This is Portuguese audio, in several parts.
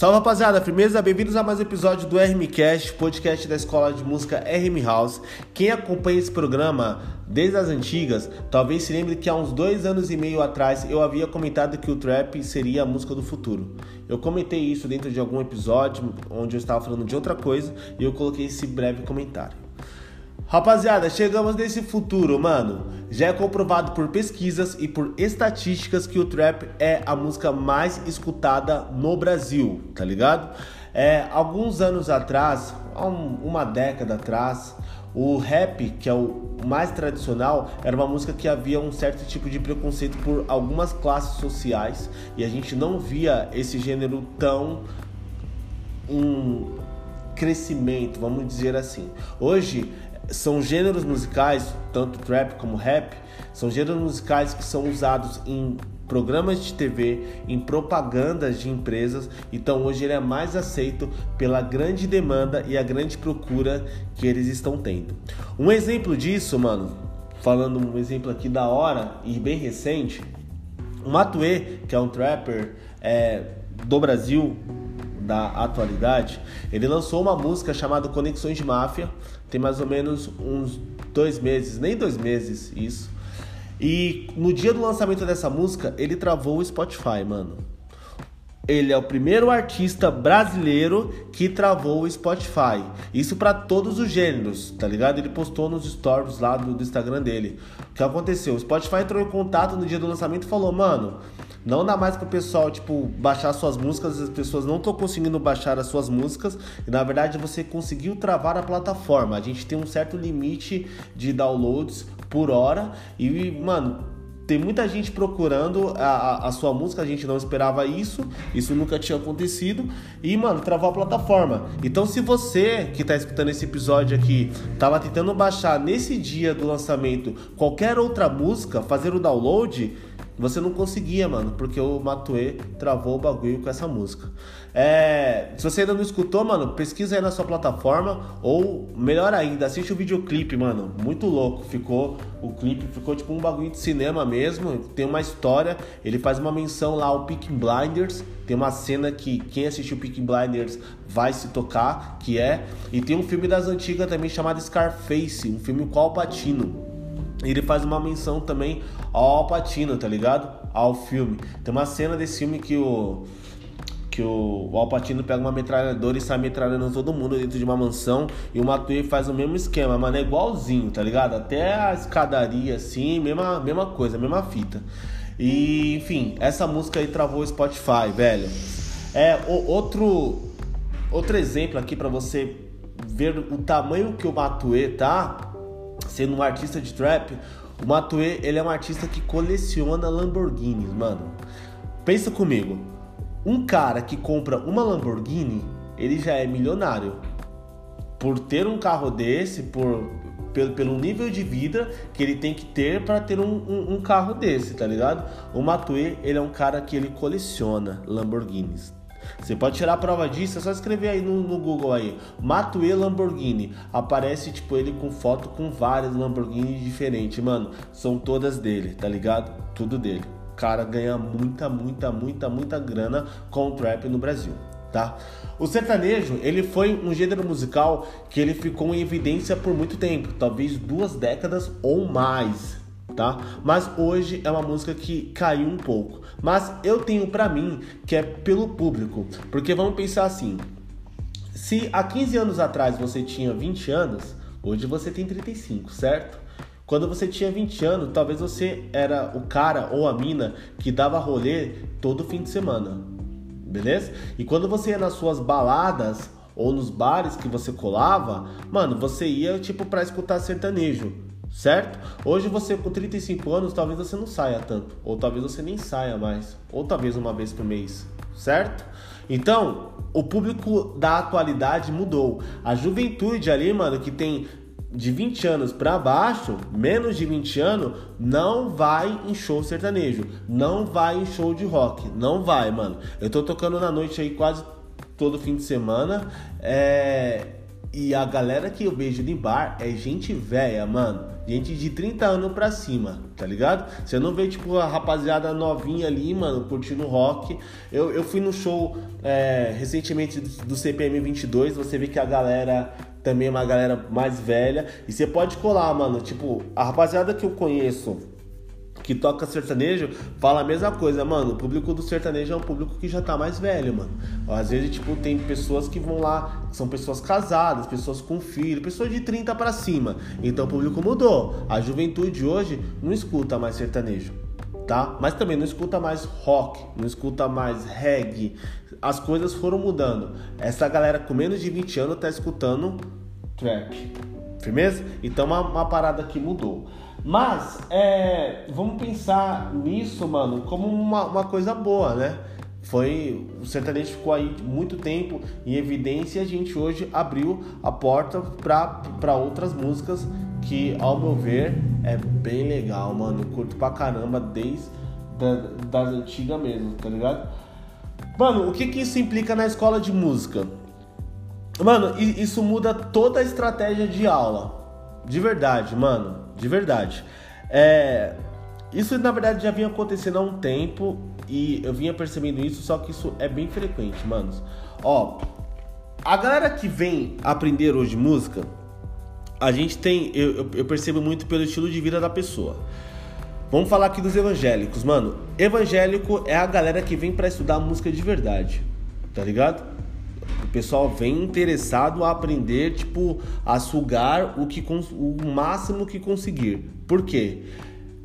Salve rapaziada, firmeza? Bem-vindos a mais um episódio do RMcast, podcast da escola de música RM House. Quem acompanha esse programa desde as antigas, talvez se lembre que há uns dois anos e meio atrás eu havia comentado que o trap seria a música do futuro. Eu comentei isso dentro de algum episódio onde eu estava falando de outra coisa e eu coloquei esse breve comentário. Rapaziada, chegamos nesse futuro, mano. Já é comprovado por pesquisas e por estatísticas que o trap é a música mais escutada no Brasil, tá ligado? É, alguns anos atrás, uma década atrás, o rap, que é o mais tradicional, era uma música que havia um certo tipo de preconceito por algumas classes sociais e a gente não via esse gênero tão em crescimento, vamos dizer assim. Hoje são gêneros musicais, tanto trap como rap, são gêneros musicais que são usados em programas de TV, em propagandas de empresas. Então hoje ele é mais aceito pela grande demanda e a grande procura que eles estão tendo. Um exemplo disso, mano, falando um exemplo aqui da hora e bem recente, o Matue, que é um trapper é, do Brasil, da atualidade, ele lançou uma música chamada Conexões de Máfia, tem mais ou menos uns dois meses, nem dois meses isso. E no dia do lançamento dessa música, ele travou o Spotify, mano. Ele é o primeiro artista brasileiro que travou o Spotify. Isso para todos os gêneros, tá ligado? Ele postou nos stories lá do, do Instagram dele. O que aconteceu? O Spotify entrou em contato no dia do lançamento e falou: Mano, não dá mais pro pessoal, tipo, baixar suas músicas, as pessoas não estão conseguindo baixar as suas músicas, e na verdade você conseguiu travar a plataforma. A gente tem um certo limite de downloads por hora, e, mano, tem muita gente procurando a, a, sua música, a gente não esperava isso, isso nunca tinha acontecido, e, mano, travou a plataforma. Então, se você que está escutando esse episódio aqui estava tentando baixar nesse dia do lançamento qualquer outra música, fazer o download você não conseguia, mano, porque o Matue travou o bagulho com essa música. É, se você ainda não escutou, mano, pesquisa aí na sua plataforma ou melhor ainda, assiste o videoclipe, mano. Muito louco. Ficou o clipe ficou tipo um bagulho de cinema mesmo, tem uma história, ele faz uma menção lá ao Peaky Blinders, tem uma cena que quem assistiu Peaky Blinders vai se tocar, que é, e tem um filme das antigas também chamado Scarface, um filme com Al Pacino ele faz uma menção também ao Alpatino, tá ligado? Ao filme. Tem uma cena desse filme que o que o Alpatino pega uma metralhadora e sai metralhando todo mundo dentro de uma mansão e o Matue faz o mesmo esquema, mano, é igualzinho, tá ligado? Até a escadaria assim, mesma, mesma coisa, mesma fita. E, enfim, essa música aí travou o Spotify, velho. É, o, outro outro exemplo aqui para você ver o tamanho que o Matue tá sendo um artista de trap, o Matue, ele é um artista que coleciona Lamborghinis, mano. Pensa comigo, um cara que compra uma Lamborghini, ele já é milionário. Por ter um carro desse, por pelo, pelo nível de vida que ele tem que ter para ter um, um, um, carro desse, tá ligado? O Matue, ele é um cara que ele coleciona Lamborghinis. Você pode tirar a prova disso, é só escrever aí no, no Google aí, Matue Lamborghini. Aparece tipo ele com foto com várias Lamborghini diferentes, mano. São todas dele, tá ligado? Tudo dele. O cara ganha muita, muita, muita, muita grana com o trap no Brasil. Tá? O sertanejo, ele foi um gênero musical que ele ficou em evidência por muito tempo, talvez duas décadas ou mais, tá? Mas hoje é uma música que caiu um pouco. Mas eu tenho para mim que é pelo público, porque vamos pensar assim: se há 15 anos atrás você tinha 20 anos, hoje você tem 35, certo? Quando você tinha 20 anos, talvez você era o cara ou a mina que dava rolê todo fim de semana. Beleza? E quando você ia nas suas baladas ou nos bares que você colava, mano, você ia tipo para escutar sertanejo certo? Hoje você com 35 anos, talvez você não saia tanto, ou talvez você nem saia mais, ou talvez uma vez por mês, certo? Então, o público da atualidade mudou. A juventude ali, mano, que tem de 20 anos para baixo, menos de 20 anos, não vai em show sertanejo, não vai em show de rock, não vai, mano. Eu tô tocando na noite aí quase todo fim de semana, é E a galera que eu vejo no bar é gente velha, mano. Gente de 30 anos pra cima, tá ligado? Você não vê, tipo, a rapaziada novinha ali, mano, curtindo rock. Eu, eu fui no show é, recentemente do CPM 22, você vê que a galera também é uma galera mais velha. E você pode colar, mano. Tipo, a rapaziada que eu conheço que toca sertanejo fala a mesma coisa, mano. O público do sertanejo é um público que já tá mais velho, mano. Às vezes, tipo, tem pessoas que vão lá, são pessoas casadas, pessoas com filho, pessoas de 30 para cima. Então o público mudou. A juventude hoje não escuta mais sertanejo. Tá? Mas também não escuta mais rock, não escuta mais reggae. As coisas foram mudando. Essa galera com menos de 20 anos tá escutando trap. Firmeza? Então uma, uma parada que mudou. Mas é, vamos pensar nisso, mano, como uma, uma coisa boa, né? Foi o sertanejo ficou aí muito tempo em evidência e a gente hoje abriu a porta para outras músicas que, ao meu ver, é bem legal, mano. Curto pra caramba desde da, das antigas mesmo, tá ligado? Mano, o que que isso implica na escola de música? Mano, isso muda toda a estratégia de aula. De verdade, mano de verdade. É, isso na verdade já vinha acontecendo há um tempo e eu vinha percebendo isso, só que isso é bem frequente, manos. Ó, a galera que vem aprender hoje música, a gente tem, eu, eu percebo muito pelo estilo de vida da pessoa. Vamos falar aqui dos evangélicos, mano. Evangélico é a galera que vem para estudar música de verdade, tá ligado? Pessoal vem interessado a aprender, tipo, a sugar o, que, o máximo que conseguir. Por quê?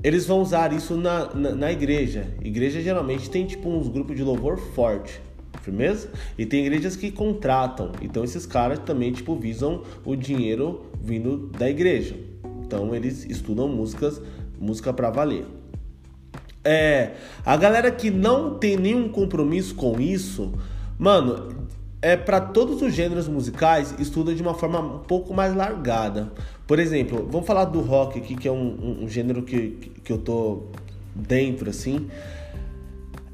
Eles vão usar isso na, na, na igreja. Igreja geralmente tem tipo uns grupos de louvor forte firmeza? E tem igrejas que contratam, então esses caras também tipo visam o dinheiro vindo da igreja. Então eles estudam músicas, música para valer. É, a galera que não tem nenhum compromisso com isso, mano, é para todos os gêneros musicais estuda de uma forma um pouco mais largada. Por exemplo, vamos falar do rock aqui, que é um, um, um gênero que, que eu tô dentro assim.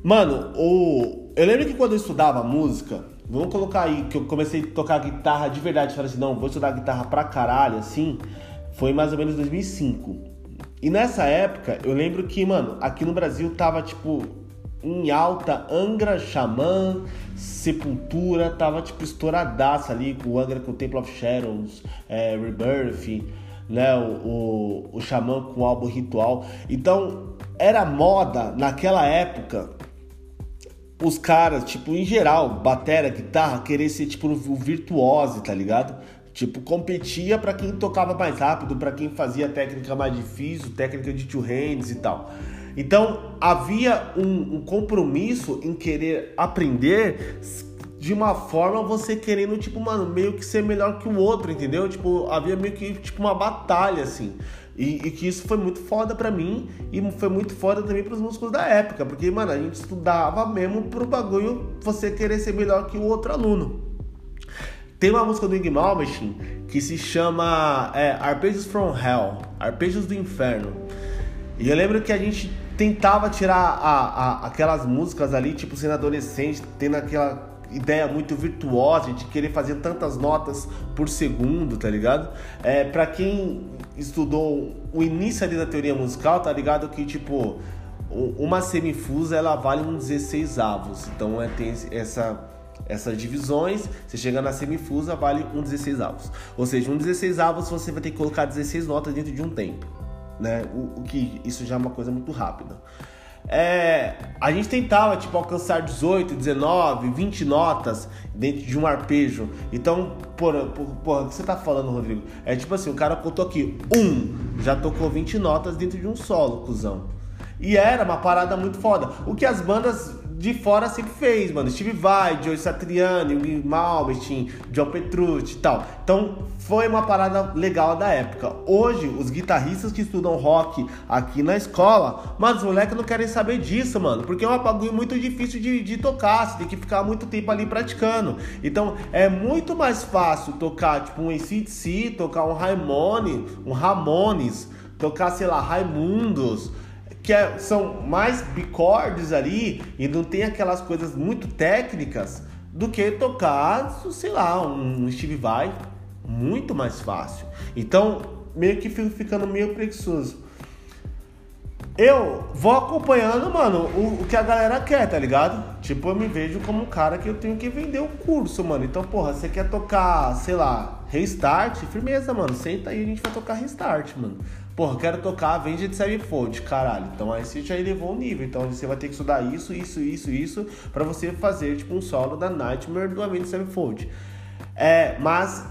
Mano, o... eu lembro que quando eu estudava música, vamos colocar aí que eu comecei a tocar guitarra de verdade, falei assim, não, vou estudar guitarra pra caralho, assim, foi mais ou menos 2005. E nessa época, eu lembro que, mano, aqui no Brasil tava tipo em alta Angra Xamã, Sepultura, tava tipo estouradaça ali com o Angra com o Temple of Shadows, é, Rebirth, né, o, o, o Xamã com o álbum Ritual. Então era moda naquela época os caras, tipo, em geral, batera, guitarra, querer ser tipo o virtuose, tá ligado? Tipo, competia para quem tocava mais rápido, para quem fazia técnica mais difícil, técnica de two hands e tal. Então havia um, um compromisso em querer aprender de uma forma você querendo, tipo, mano, meio que ser melhor que o outro, entendeu? Tipo, havia meio que tipo uma batalha, assim. E, e que isso foi muito foda pra mim e foi muito foda também pros músicos da época, porque, mano, a gente estudava mesmo pro bagulho você querer ser melhor que o outro aluno. Tem uma música do Ing Malmsteen que se chama é, Arpejos from Hell, Arpejos do Inferno. E eu lembro que a gente tentava tirar a, a, aquelas músicas ali, tipo sendo adolescente, tendo aquela ideia muito virtuosa de querer fazer tantas notas por segundo, tá ligado? É, para quem estudou o início ali da teoria musical, tá ligado que tipo uma semifusa ela vale um 16 avos. Então é, tem essa essas divisões, você chega na semifusa, vale um 16 avos. Ou seja, um 16 avos você vai ter que colocar 16 notas dentro de um tempo né? O, o, que isso já é uma coisa muito rápida. É, a gente tentava tipo alcançar 18, 19, 20 notas dentro de um arpejo. Então, porra, porra, o que você tá falando, Rodrigo? É tipo assim, o cara contou aqui, um, já tocou 20 notas dentro de um solo, cuzão. E era uma parada muito foda. O que as bandas de fora sempre fez, mano. Steve Vai, Joe Satriani, Malmsteen, John Petrucci e tal. Então foi uma parada legal da época. Hoje, os guitarristas que estudam rock aqui na escola, mas os moleques não querem saber disso, mano. Porque é um bagulho muito difícil de, de tocar. Você tem que ficar muito tempo ali praticando. Então é muito mais fácil tocar tipo um ACDC, tocar um Raimone, um Ramones, tocar, sei lá, Raimundos que é, são mais bicordes ali e não tem aquelas coisas muito técnicas do que tocar, sei lá, um Steve Vai, muito mais fácil. Então, meio que fico ficando meio preguiçoso. Eu vou acompanhando, mano, o, o, que a galera quer, tá ligado? Tipo, eu me vejo como um cara que eu tenho que vender o curso, mano. Então, porra, você quer tocar, sei lá, restart? Firmeza, mano. Senta aí, a gente vai tocar restart, mano. Porra, quero tocar Avenged Sevenfold, caralho. Então aí você já elevou o nível. Então você vai ter que estudar isso, isso, isso, isso, para você fazer, tipo, um solo da Nightmare do Avenged Sevenfold. É, mas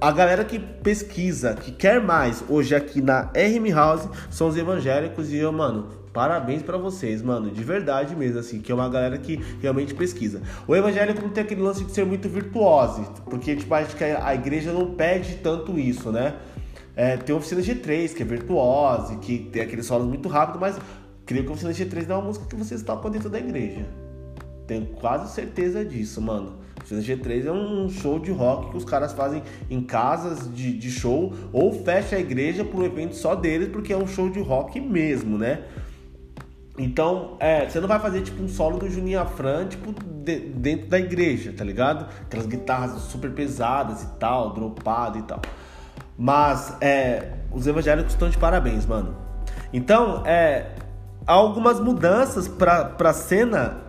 a galera que pesquisa, que quer mais hoje aqui na RM House são os evangélicos e eu, mano, parabéns para vocês, mano, de verdade mesmo, assim, que é uma galera que realmente pesquisa. O evangélico não tem aquele lance de ser muito virtuoso, porque, tipo, acho que a igreja não pede tanto isso, né? É, tem oficina G3, que é virtuosa, que tem aqueles solos muito rápido, mas creio que oficina G3 não é uma música que vocês tocam dentro da igreja. Tenho quase certeza disso, mano. Oficina G3 é um show de rock que os caras fazem em casas de, de show ou fecha a igreja para um evento só deles, porque é um show de rock mesmo, né? Então, é, você não vai fazer tipo um solo do Juninho Afran, tipo, de, dentro da igreja, tá ligado? Aquelas guitarras super pesadas e tal, dropado e tal. Mas é, os evangélicos estão de parabéns, mano. Então, é, há algumas mudanças pra, pra cena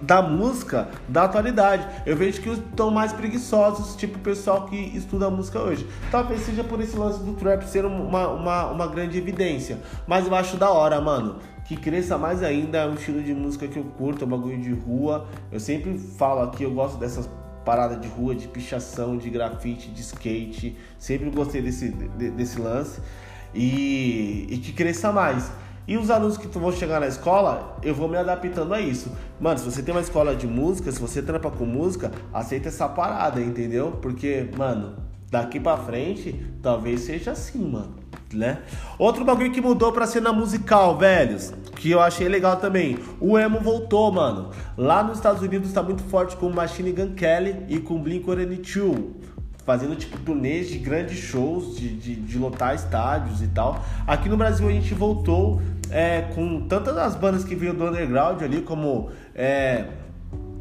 da música da atualidade. Eu vejo que estão mais preguiçosos, tipo o pessoal que estuda a música hoje. Talvez seja por esse lance do trap ser uma, uma, uma grande evidência. Mas eu acho da hora, mano. Que cresça mais ainda, é um estilo de música que eu curto, é um bagulho de rua. Eu sempre falo aqui, eu gosto dessas paradas de rua, de pichação, de grafite, de skate. Sempre gostei desse, desse lance. E, e que cresça mais. E os alunos que vão chegar na escola, eu vou me adaptando a isso. Mano, se você tem uma escola de música, se você trampa com música, aceita essa parada, entendeu? Porque, mano, daqui pra frente, talvez seja assim, mano. Né? Outro bagulho que mudou pra cena musical, velhos, que eu achei legal também. O emo voltou, mano. Lá nos Estados Unidos tá muito forte com Machine Gun Kelly e com Blink-182 fazendo tipo turnês de grandes shows, de, de, de, lotar estádios e tal. Aqui no Brasil a gente voltou é, com tantas das bandas que veio do underground ali, como é,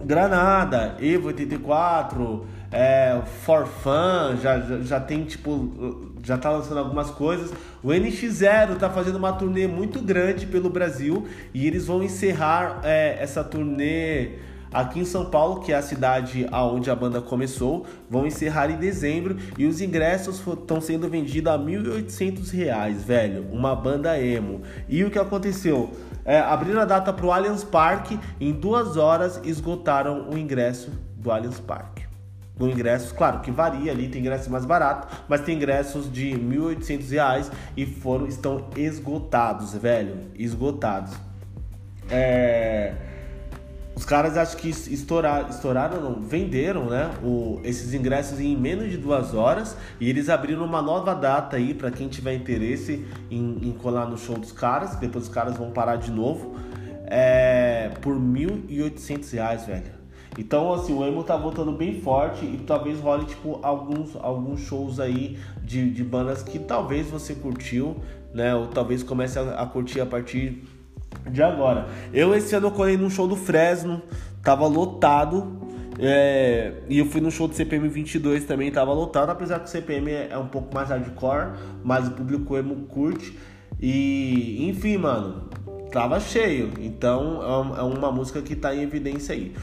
Granada, Evo 84, é, For Fun, já, já, já, tem tipo, já tá lançando algumas coisas. O NX0 tá fazendo uma turnê muito grande pelo Brasil e eles vão encerrar é, essa turnê aqui em São Paulo, que é a cidade aonde a banda começou, vão encerrar em dezembro e os ingressos estão sendo vendidos a R$ 1.800, velho. Uma banda emo. E o que aconteceu? É, abriram a data para o Allianz Parque, em duas horas esgotaram o ingresso do Allianz Parque. Com ingressos, claro que varia ali, tem ingressos mais baratos, mas tem ingressos de R$ 1.800 e foram, estão esgotados, velho, esgotados. É... Os caras acho que estouraram, não, venderam né, o, esses ingressos em menos de duas horas e eles abriram uma nova data aí para quem tiver interesse em, em, colar no show dos caras, depois os caras vão parar de novo, é, por R$ 1.800, velho. Então, assim, o emo tá voltando bem forte e talvez role, tipo, alguns, alguns shows aí de, de bandas que talvez você curtiu, né? Ou talvez comece a, a curtir a partir de agora. Eu esse ano colei num show do Fresno, tava lotado. É, e eu fui no show do CPM 22 também, tava lotado, apesar que o CPM é, é um pouco mais hardcore, mas o público emo curte. E enfim, mano, tava cheio. Então é, é uma música que tá em evidência aí.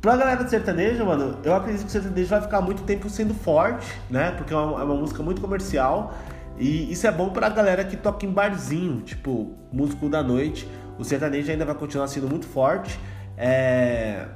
Pra galera do sertanejo, mano, eu acredito que o sertanejo vai ficar muito tempo sendo forte, né? Porque é uma, é uma música muito comercial. E isso é bom pra galera que toca em barzinho, tipo, músico da noite o sertanejo ainda vai continuar sendo muito forte. É...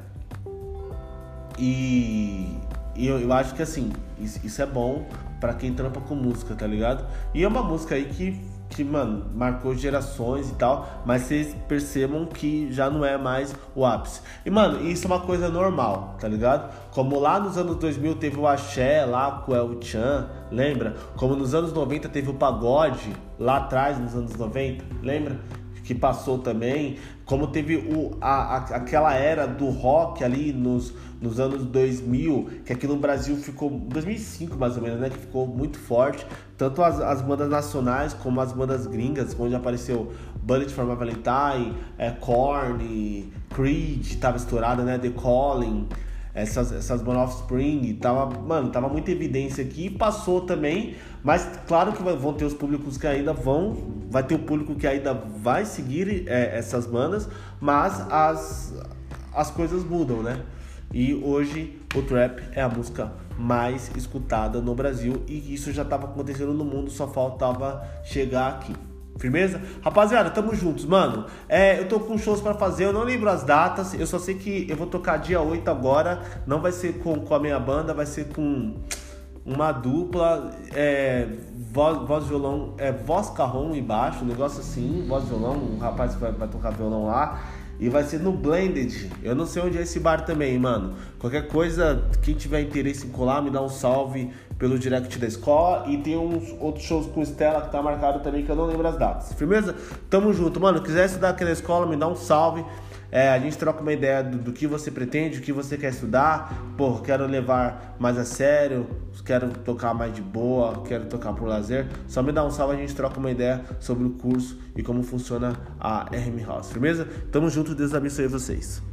E, eu, eu, acho que assim, isso, isso é bom para quem trampa com música, tá ligado? E é uma música aí que, que, mano, marcou gerações e tal, mas vocês percebam que já não é mais o ápice. E, mano, isso é uma coisa normal, tá ligado? Como lá nos anos 2000 teve o axé lá com El Chan, lembra? Como nos anos 90 teve o pagode lá atrás, nos anos 90, lembra? Que passou também, como teve o, a, a, aquela era do rock ali nos, nos anos 2000, que aqui no Brasil ficou, 2005 mais ou menos, né, que ficou muito forte, tanto as, as bandas nacionais como as bandas gringas, onde apareceu Bullet for My Valentine, é, Korn, Creed, tava estourada, né, The Calling, essas, essas of Spring, tava, mano, tava muita evidência aqui, passou também, mas claro que vão ter os públicos que ainda vão, vai ter o público que ainda vai seguir é, essas bandas, mas as, as coisas mudam, né? E hoje o trap é a música mais escutada no Brasil e isso já estava acontecendo no mundo, só faltava chegar aqui. Firmeza? Rapaziada, tamo juntos, mano. É, eu tô com shows para fazer, eu não lembro as datas, eu só sei que eu vou tocar dia 8 agora. Não vai ser com, com a minha banda, vai ser com uma dupla, é, voz, voz violão, é, voz carrom e baixo, um negócio assim, voz violão, um rapaz vai, vai tocar violão lá. E vai ser no Blended. Eu não sei onde é esse bar também, mano. Qualquer coisa, quem tiver interesse em colar, me dá um salve pelo direct da escola. E tem uns outros shows com Estela que tá marcado também, que eu não lembro as datas. Firmeza? Tamo junto, mano. Quiser estudar aqui na escola, me dá um salve. É, a gente troca uma ideia do, do, que você pretende, o que você quer estudar. Pô, quero levar mais a sério, quero tocar mais de boa, quero tocar por lazer. Só me dá um salve, a gente troca uma ideia sobre o curso e como funciona a RM House. Firmeza? Tamo junto, Deus abençoe vocês.